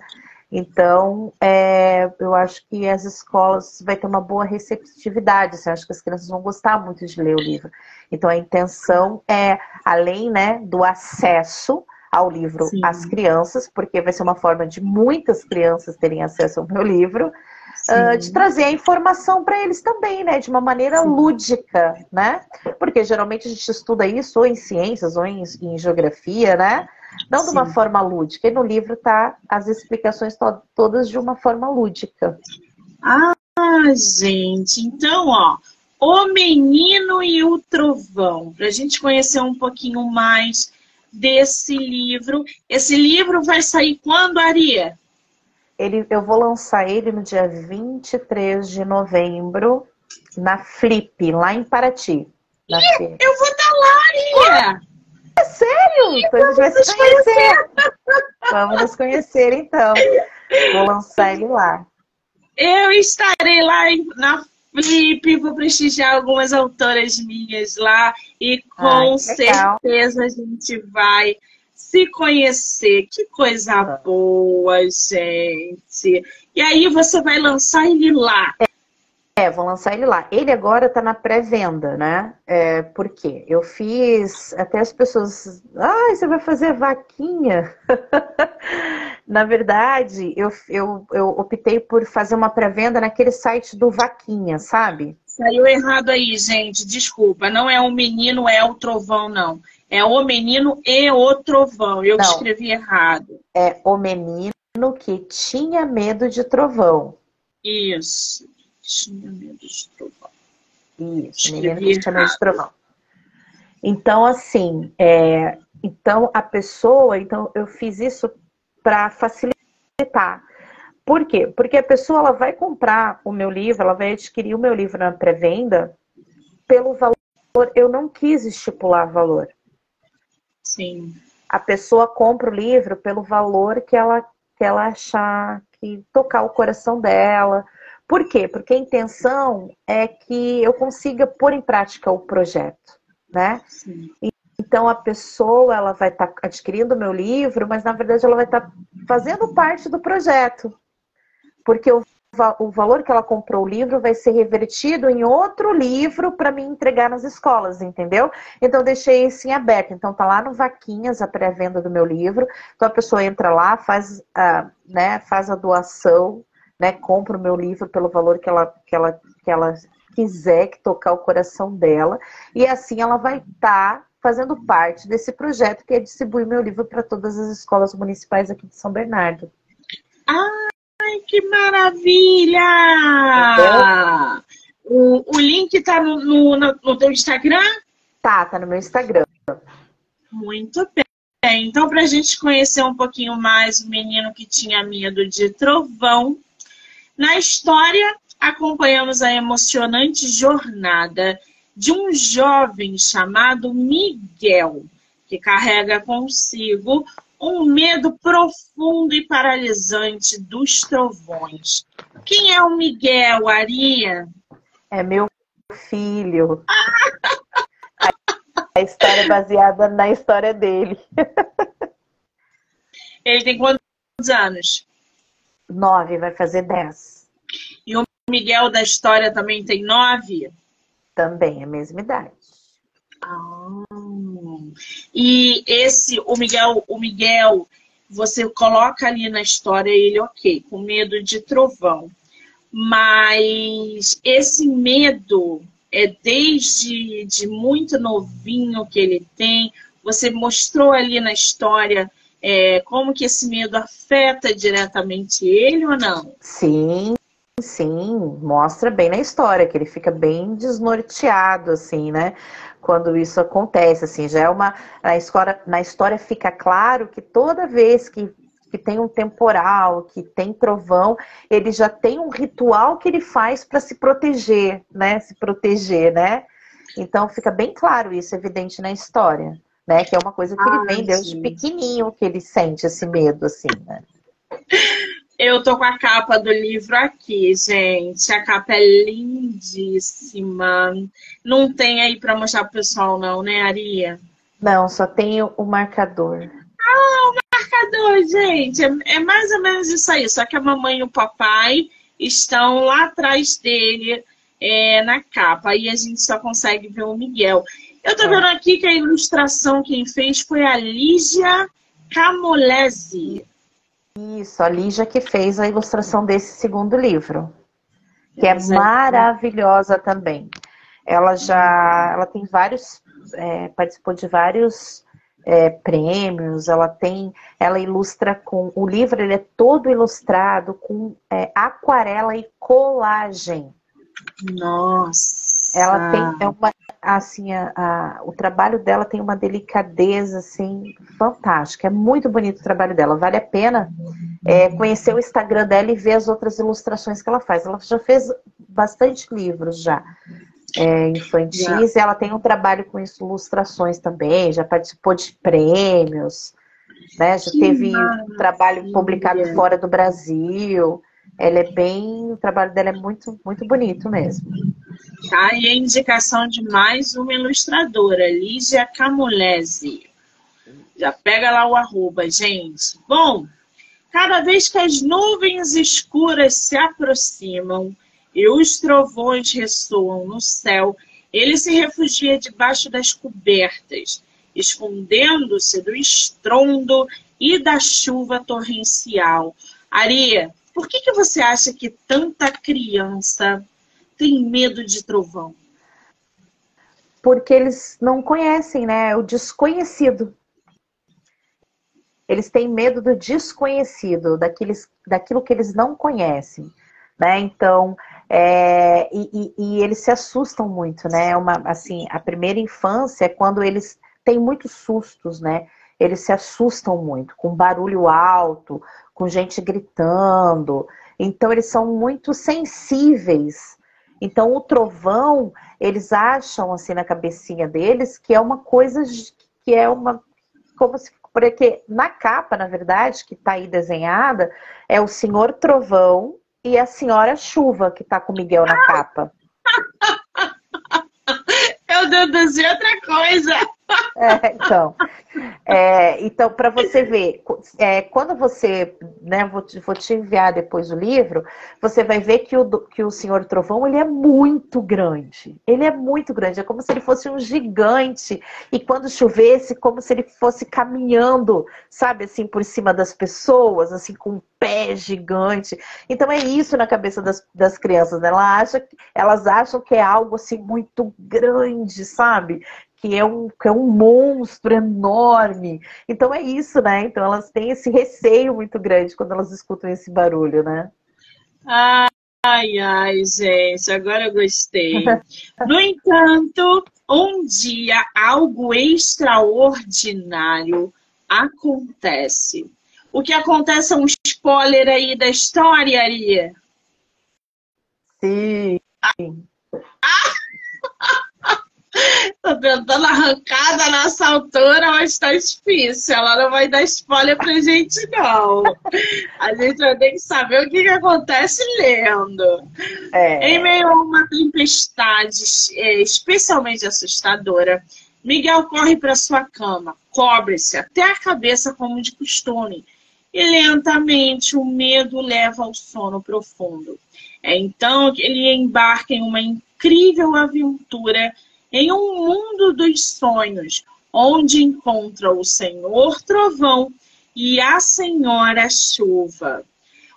Então, é, eu acho que as escolas vai ter uma boa receptividade. Assim, acho que as crianças vão gostar muito de ler o livro. Então, a intenção é, além né, do acesso ao livro Sim. às crianças, porque vai ser uma forma de muitas crianças terem acesso ao meu livro, uh, de trazer a informação para eles também, né? De uma maneira Sim. lúdica, né? Porque geralmente a gente estuda isso ou em ciências ou em, em geografia, né? Não de uma forma lúdica. E no livro tá as explicações to todas de uma forma lúdica. Ah, gente, então, ó, O Menino e o Trovão, para a gente conhecer um pouquinho mais desse livro. Esse livro vai sair quando, Aria? Ele, eu vou lançar ele no dia 23 de novembro, na Flip, lá em Paraty. Ih, eu vou estar lá, Aria! É sério? Então a gente vai se conhecer. Vamos nos conhecer, então. Vou lançar ele lá. Eu estarei lá na Flip, vou prestigiar algumas autoras minhas lá e com certeza a gente vai se conhecer. Que coisa ah. boa, gente. E aí você vai lançar ele lá. É, vou lançar ele lá. Ele agora tá na pré-venda, né? É, por quê? Eu fiz. Até as pessoas. Ah, você vai fazer vaquinha? na verdade, eu, eu, eu optei por fazer uma pré-venda naquele site do Vaquinha, sabe? Saiu errado aí, gente. Desculpa. Não é o menino, é o trovão, não. É o menino e o trovão. Eu não, escrevi errado. É o menino que tinha medo de trovão. Isso. Tinha medo de trovão. Isso, tinha medo de trovão. Então, assim, é, então a pessoa, então eu fiz isso para facilitar. Por quê? Porque a pessoa ela vai comprar o meu livro, ela vai adquirir o meu livro na pré-venda pelo valor. Eu não quis estipular valor. Sim. A pessoa compra o livro pelo valor que ela, que ela achar que tocar o coração dela. Por quê? Porque a intenção é que eu consiga pôr em prática o projeto, né? Sim. Então a pessoa ela vai estar tá adquirindo o meu livro, mas na verdade ela vai estar tá fazendo parte do projeto porque o, o valor que ela comprou o livro vai ser revertido em outro livro para me entregar nas escolas, entendeu? Então deixei isso em aberto. Então tá lá no Vaquinhas a pré-venda do meu livro. Então a pessoa entra lá, faz a, né, faz a doação, né, compra o meu livro pelo valor que ela, que ela, que ela quiser, que tocar o coração dela. E assim ela vai estar tá fazendo parte desse projeto que é distribuir meu livro para todas as escolas municipais aqui de São Bernardo. Ai, que maravilha! O, o link tá no, no, no teu Instagram? Tá, tá no meu Instagram. Muito bem. Então, para a gente conhecer um pouquinho mais o menino que tinha medo de trovão, na história acompanhamos a emocionante jornada de um jovem chamado Miguel, que carrega consigo um medo profundo e paralisante dos trovões. Quem é o Miguel, Aria? É meu filho. a história é baseada na história dele. Ele tem quantos anos? Nove, vai fazer dez. E o Miguel da história também tem nove? Também, a mesma idade. Ah. E esse, o Miguel, o Miguel, você coloca ali na história ele, ok, com medo de trovão. Mas esse medo é desde de muito novinho que ele tem. Você mostrou ali na história é, como que esse medo afeta diretamente ele ou não? Sim, sim, mostra bem na história que ele fica bem desnorteado, assim, né? quando isso acontece, assim, já é uma na história, na história fica claro que toda vez que, que tem um temporal, que tem trovão, ele já tem um ritual que ele faz para se proteger, né? Se proteger, né? Então fica bem claro isso, evidente na história, né? Que é uma coisa que ele vem desde pequenininho que ele sente esse medo, assim, né? Eu tô com a capa do livro aqui, gente. A capa é lindíssima. Não tem aí para mostrar pro pessoal, não, né, Aria? Não, só tem o marcador. Ah, o marcador, gente. É, é mais ou menos isso aí. Só que a mamãe e o papai estão lá atrás dele é, na capa. Aí a gente só consegue ver o Miguel. Eu tô é. vendo aqui que a ilustração quem fez foi a Lígia Camolese. Isso, a Lígia que fez a ilustração desse segundo livro. Que é maravilhosa também. Ela já ela tem vários, é, participou de vários é, prêmios, ela tem, ela ilustra com, o livro ele é todo ilustrado com é, aquarela e colagem. Nossa! Ela tem é uma, assim, a, a, o trabalho dela tem uma delicadeza assim fantástica. É muito bonito o trabalho dela. Vale a pena é, conhecer o Instagram dela e ver as outras ilustrações que ela faz. Ela já fez bastante livros já é, infantis. Ela tem um trabalho com ilustrações também. Já participou de prêmios. Né? Já que teve um trabalho publicado fora do Brasil. Ela é bem, o trabalho dela é muito, muito bonito mesmo. Tá? E a indicação de mais uma ilustradora, Lígia Camulese. Já pega lá o arroba, gente. Bom, cada vez que as nuvens escuras se aproximam e os trovões ressoam no céu, ele se refugia debaixo das cobertas, escondendo-se do estrondo e da chuva torrencial. Aria, por que, que você acha que tanta criança tem medo de trovão? Porque eles não conhecem, né? O desconhecido. Eles têm medo do desconhecido, daqueles, daquilo que eles não conhecem. Né? Então, é, e, e, e, eles se assustam muito, né? Uma, assim, a primeira infância é quando eles têm muitos sustos, né? Eles se assustam muito, com barulho alto, com gente gritando. Então, eles são muito sensíveis então, o trovão, eles acham assim na cabecinha deles que é uma coisa que é uma. Como se. Porque na capa, na verdade, que está aí desenhada, é o senhor trovão e a senhora chuva que está com o Miguel na capa. Eu deduzi outra coisa. É, então, é, então para você ver, é, quando você, né, vou te, vou te enviar depois o livro, você vai ver que o, que o Senhor Trovão ele é muito grande. Ele é muito grande, é como se ele fosse um gigante e quando chovesse, como se ele fosse caminhando, sabe, assim por cima das pessoas, assim com um pé gigante. Então é isso na cabeça das, das crianças, né? Ela acha, elas acham que é algo assim muito grande, sabe? Que é um, que é um monstro enorme. Então é isso, né? Então elas têm esse receio muito grande quando elas escutam esse barulho, né? Ai, ai, gente, agora eu gostei. No entanto, um dia algo extraordinário acontece. O que acontece é um spoiler aí da história, Aria? Sim. Ah, Tô tentando arrancar da nossa autora, mas tá difícil. Ela não vai dar spoiler pra gente, não. A gente vai ter que saber o que, que acontece lendo. É. Em meio a uma tempestade é, especialmente assustadora, Miguel corre para sua cama, cobre-se até a cabeça como de costume. E lentamente o medo leva ao sono profundo. É então que ele embarca em uma incrível aventura em um mundo dos sonhos, onde encontra o Senhor Trovão e a Senhora Chuva.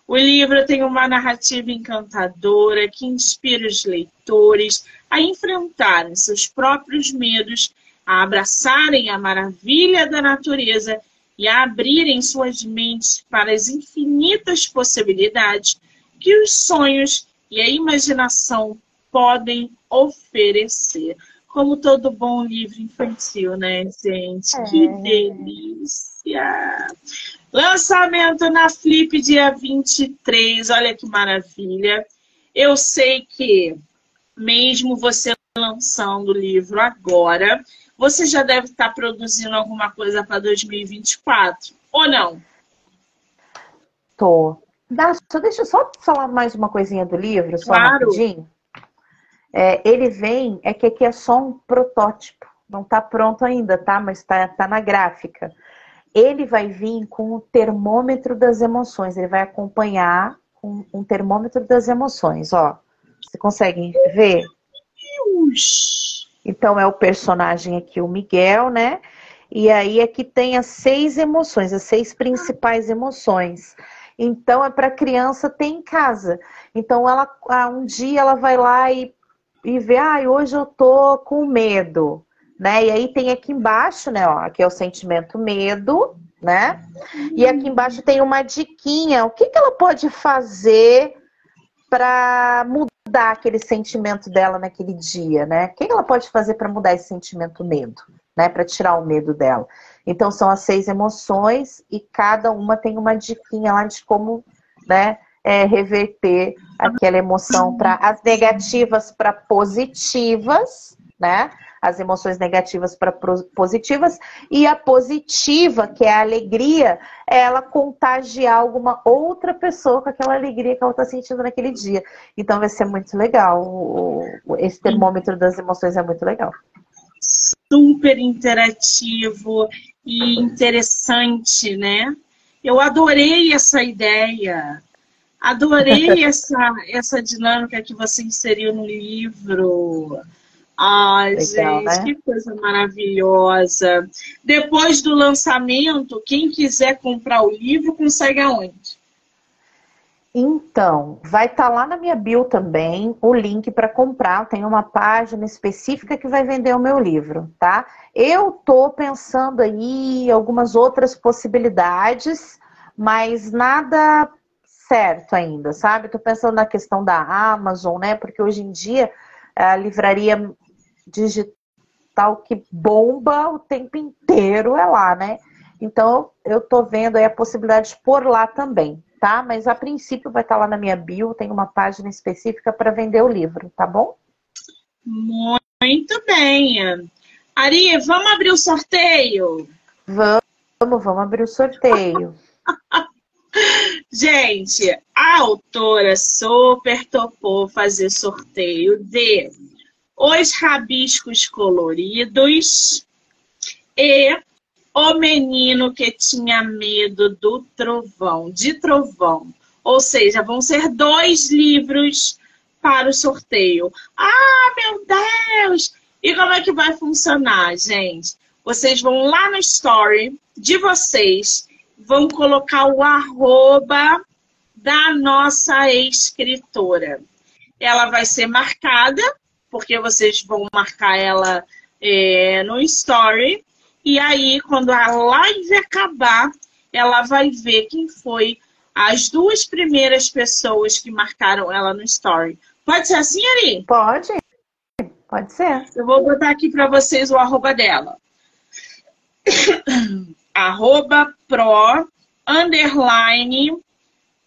O livro tem uma narrativa encantadora que inspira os leitores a enfrentarem seus próprios medos, a abraçarem a maravilha da natureza e a abrirem suas mentes para as infinitas possibilidades que os sonhos e a imaginação podem oferecer como todo bom livro infantil, né, gente? É. Que delícia! Lançamento na Flip dia 23, olha que maravilha. Eu sei que, mesmo você lançando o livro agora, você já deve estar produzindo alguma coisa para 2024, ou não? Tô. Dá, só deixa eu só falar mais uma coisinha do livro, só Claro. rapidinho. É, ele vem, é que aqui é só um protótipo, não está pronto ainda, tá? Mas está tá na gráfica. Ele vai vir com o termômetro das emoções, ele vai acompanhar com um termômetro das emoções, ó. Você consegue ver? Então é o personagem aqui, o Miguel, né? E aí aqui tem as seis emoções, as seis principais emoções. Então é para criança ter em casa. Então ela ah, um dia ela vai lá e, e vê, ah, hoje eu tô com medo, né? E aí tem aqui embaixo, né, ó, aqui é o sentimento medo, né? E aqui embaixo tem uma diquinha, o que que ela pode fazer para mudar aquele sentimento dela naquele dia, né? O que que ela pode fazer para mudar esse sentimento medo, né? Para tirar o medo dela. Então são as seis emoções e cada uma tem uma diquinha lá de como, né, é, reverter aquela emoção para as negativas para positivas, né? As emoções negativas para positivas e a positiva, que é a alegria, ela contagiar alguma outra pessoa com aquela alegria que ela está sentindo naquele dia. Então vai ser muito legal. Esse termômetro das emoções é muito legal. super interativo e interessante, né? Eu adorei essa ideia. Adorei essa, essa dinâmica que você inseriu no livro. Ai, Legal, gente, né? que coisa maravilhosa. Depois do lançamento, quem quiser comprar o livro, consegue aonde? Então, vai estar lá na minha bio também o link para comprar. Tem uma página específica que vai vender o meu livro, tá? Eu tô pensando aí em algumas outras possibilidades, mas nada certo ainda, sabe? Tô pensando na questão da Amazon, né? Porque hoje em dia a livraria digital que bomba o tempo inteiro é lá, né? Então, eu tô vendo aí a possibilidade de pôr lá também, tá? Mas a princípio vai estar lá na minha bio, tem uma página específica para vender o livro, tá bom? Muito bem. Ari, vamos abrir o sorteio? Vamos, vamos abrir o sorteio. Gente, a autora super topou fazer sorteio de Os Rabiscos Coloridos e O Menino que Tinha Medo do Trovão, de Trovão. Ou seja, vão ser dois livros para o sorteio. Ah, meu Deus! E como é que vai funcionar, gente? Vocês vão lá no story de vocês vão colocar o arroba da nossa escritora. Ela vai ser marcada, porque vocês vão marcar ela é, no story. E aí, quando a live acabar, ela vai ver quem foi as duas primeiras pessoas que marcaram ela no story. Pode ser assim, Ari? Pode? Pode ser. Eu vou botar aqui para vocês o arroba dela. arroba pro, underline,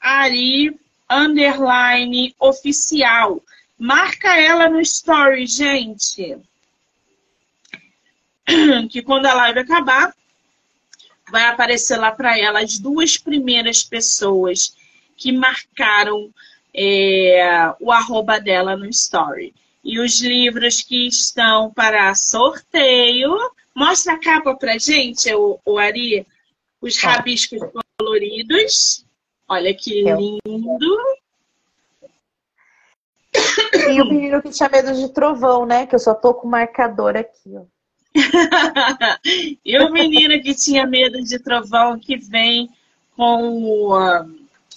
Ari, underline, oficial. Marca ela no story, gente. Que quando a live acabar, vai aparecer lá para ela as duas primeiras pessoas que marcaram é, o arroba dela no story. E os livros que estão para sorteio. Mostra a capa pra gente, o, o Ari. Os Tá. rabiscos coloridos. Olha que Eu. lindo. E o menino que tinha medo de trovão, né? Que eu só tô com o marcador aqui, ó. e o menino que tinha medo de trovão que vem com o, ah,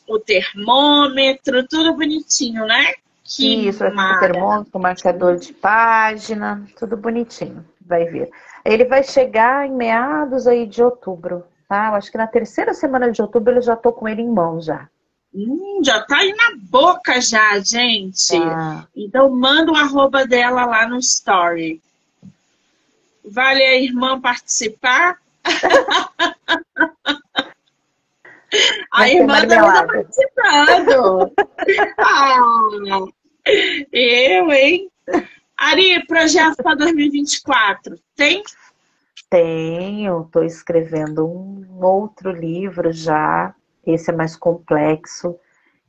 o termômetro, tudo bonitinho, né? Que Isso, vai ficar termômetro, marcador de página, tudo bonitinho. Vai ver. Ele vai chegar em meados aí de outubro, tá? Eu acho que na terceira semana de outubro eu já tô com ele em mão já. Hum, já tá aí na boca já, gente. Tá. Então manda o arroba dela lá no story. Vale a irmã participar? a irmã também tá participando. ah, eu, hein? Ari, projeto para 2024. Tem? Tenho, tô escrevendo um outro livro já. Esse é mais complexo.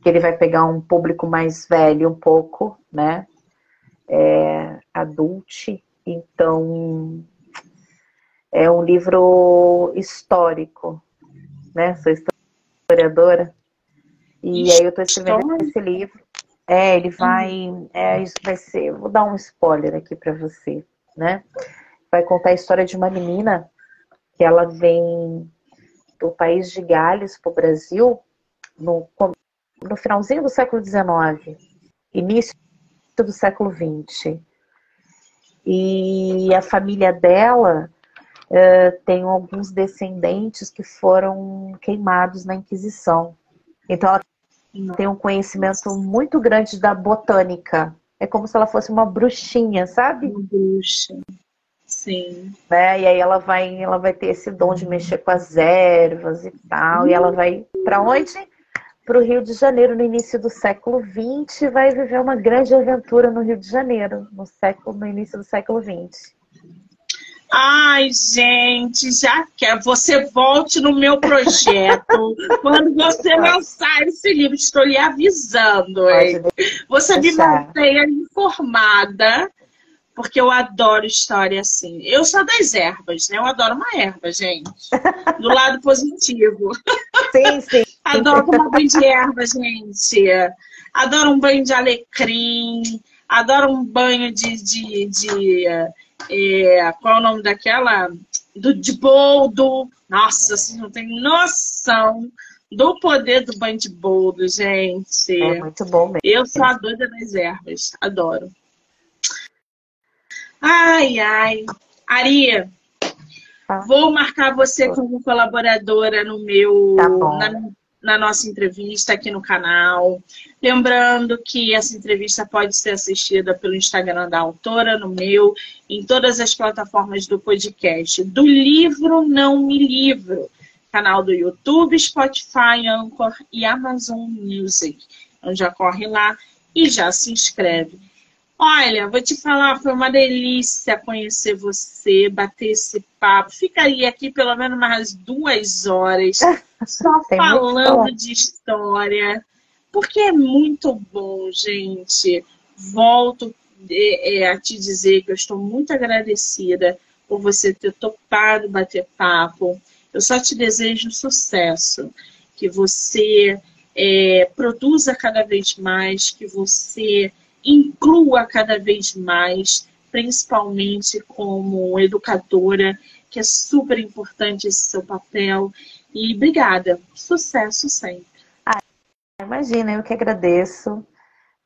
que ele vai pegar um público mais velho um pouco, né? É, adult, então é um livro histórico, né? Sou historiadora. E aí eu estou escrevendo esse livro. É, ele vai, é, vai ser, vou dar um spoiler aqui para você, né? Vai contar a história de uma menina que ela vem do país de Gales para o Brasil no, no finalzinho do século XIX, início do século XX. E a família dela uh, tem alguns descendentes que foram queimados na Inquisição. Então ela tem um conhecimento muito grande da botânica. É como se ela fosse uma bruxinha, sabe? Uma bruxa. Sim. Né? E aí ela vai, ela vai ter esse dom de mexer com as ervas e tal. Uhum. E ela vai para onde? Para o Rio de Janeiro no início do século XX. Vai viver uma grande aventura no Rio de Janeiro no século, no início do século XX. Ai, gente, já quer. Você volte no meu projeto. Quando você lançar esse livro, estou lhe avisando. Hein? Você me mantenha informada, porque eu adoro história assim. Eu sou das ervas, né? Eu adoro uma erva, gente. Do lado positivo. Sim, sim. adoro um banho de erva, gente. Adoro um banho de alecrim. Adoro um banho de, de, de é, qual é o nome daquela? Do, de boldo. Nossa, vocês não tem noção do poder do banho de boldo, gente. É muito bom mesmo. Eu sou a doida das ervas. Adoro. Ai, ai. Aria, tá. vou marcar você como colaboradora no meu, tá na, na nossa entrevista aqui no canal. Lembrando que essa entrevista pode ser assistida pelo Instagram da autora, no meu, em todas as plataformas do podcast. Do livro Não Me Livro, canal do YouTube, Spotify, Anchor e Amazon Music. Então já corre lá e já se inscreve. Olha, vou te falar, foi uma delícia conhecer você, bater esse papo. Ficaria aqui pelo menos mais duas horas só falando de história, porque é muito bom, gente. Volto é, é, a te dizer que eu estou muito agradecida por você ter topado bater papo. Eu só te desejo sucesso, que você é, produza cada vez mais, que você inclua cada vez mais, principalmente como educadora, que é super importante esse seu papel. E obrigada, sucesso sempre. Ah, imagina, eu que agradeço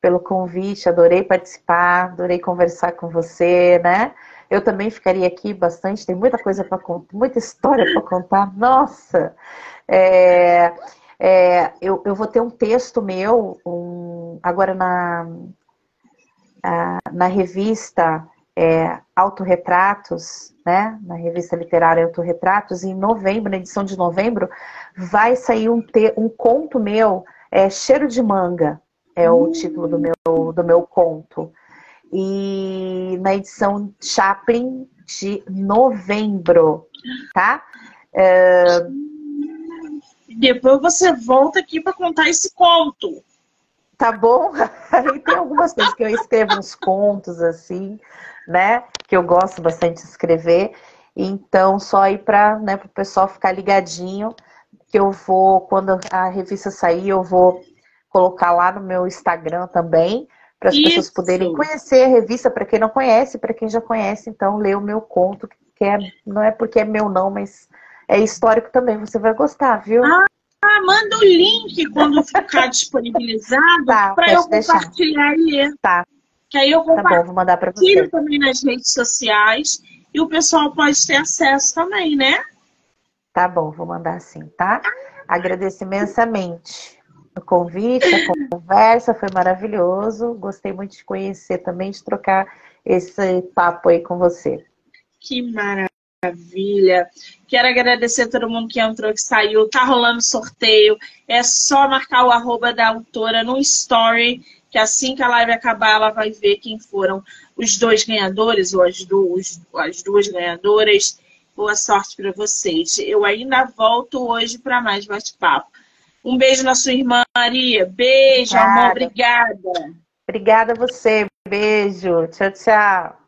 pelo convite, adorei participar, adorei conversar com você, né? Eu também ficaria aqui bastante, tem muita coisa para contar, muita história para contar. Nossa! É, é, eu, eu vou ter um texto meu um, agora na, na revista é, Autorretratos, né? Na revista literária Autorretratos, em novembro, na edição de novembro, vai sair um, te, um conto meu, é, Cheiro de Manga, é o título do meu, do meu conto. E na edição Chaplin de novembro, tá? É... Depois você volta aqui para contar esse conto tá bom? Aí tem algumas coisas que eu escrevo uns contos assim, né? Que eu gosto bastante de escrever. Então, só aí para né, o pessoal ficar ligadinho, que eu vou, quando a revista sair, eu vou colocar lá no meu Instagram também, para as pessoas poderem conhecer a revista, para quem não conhece, para quem já conhece, então lê o meu conto, que é, não é porque é meu não, mas é histórico também, você vai gostar, viu? Ah, ah, manda o link quando ficar disponibilizado tá, para eu compartilhar e ler. Tá. Que aí eu compartilho tá bom, vou mandar para você. também nas redes sociais e o pessoal pode ter acesso também, né? Tá bom, vou mandar sim, tá? Agradeço imensamente o convite, a conversa, foi maravilhoso. Gostei muito de conhecer também, de trocar esse papo aí com você. Que maravilha. Maravilha. Quero agradecer a todo mundo que entrou, que saiu. Tá rolando sorteio. É só marcar o arroba da autora no story, que assim que a live acabar, ela vai ver quem foram os dois ganhadores, ou as duas, as duas ganhadoras. Boa sorte para vocês. Eu ainda volto hoje para mais bate-papo. Um beijo na sua irmã, Maria. Beijo, obrigada. amor, obrigada. Obrigada a você. Beijo. Tchau, tchau.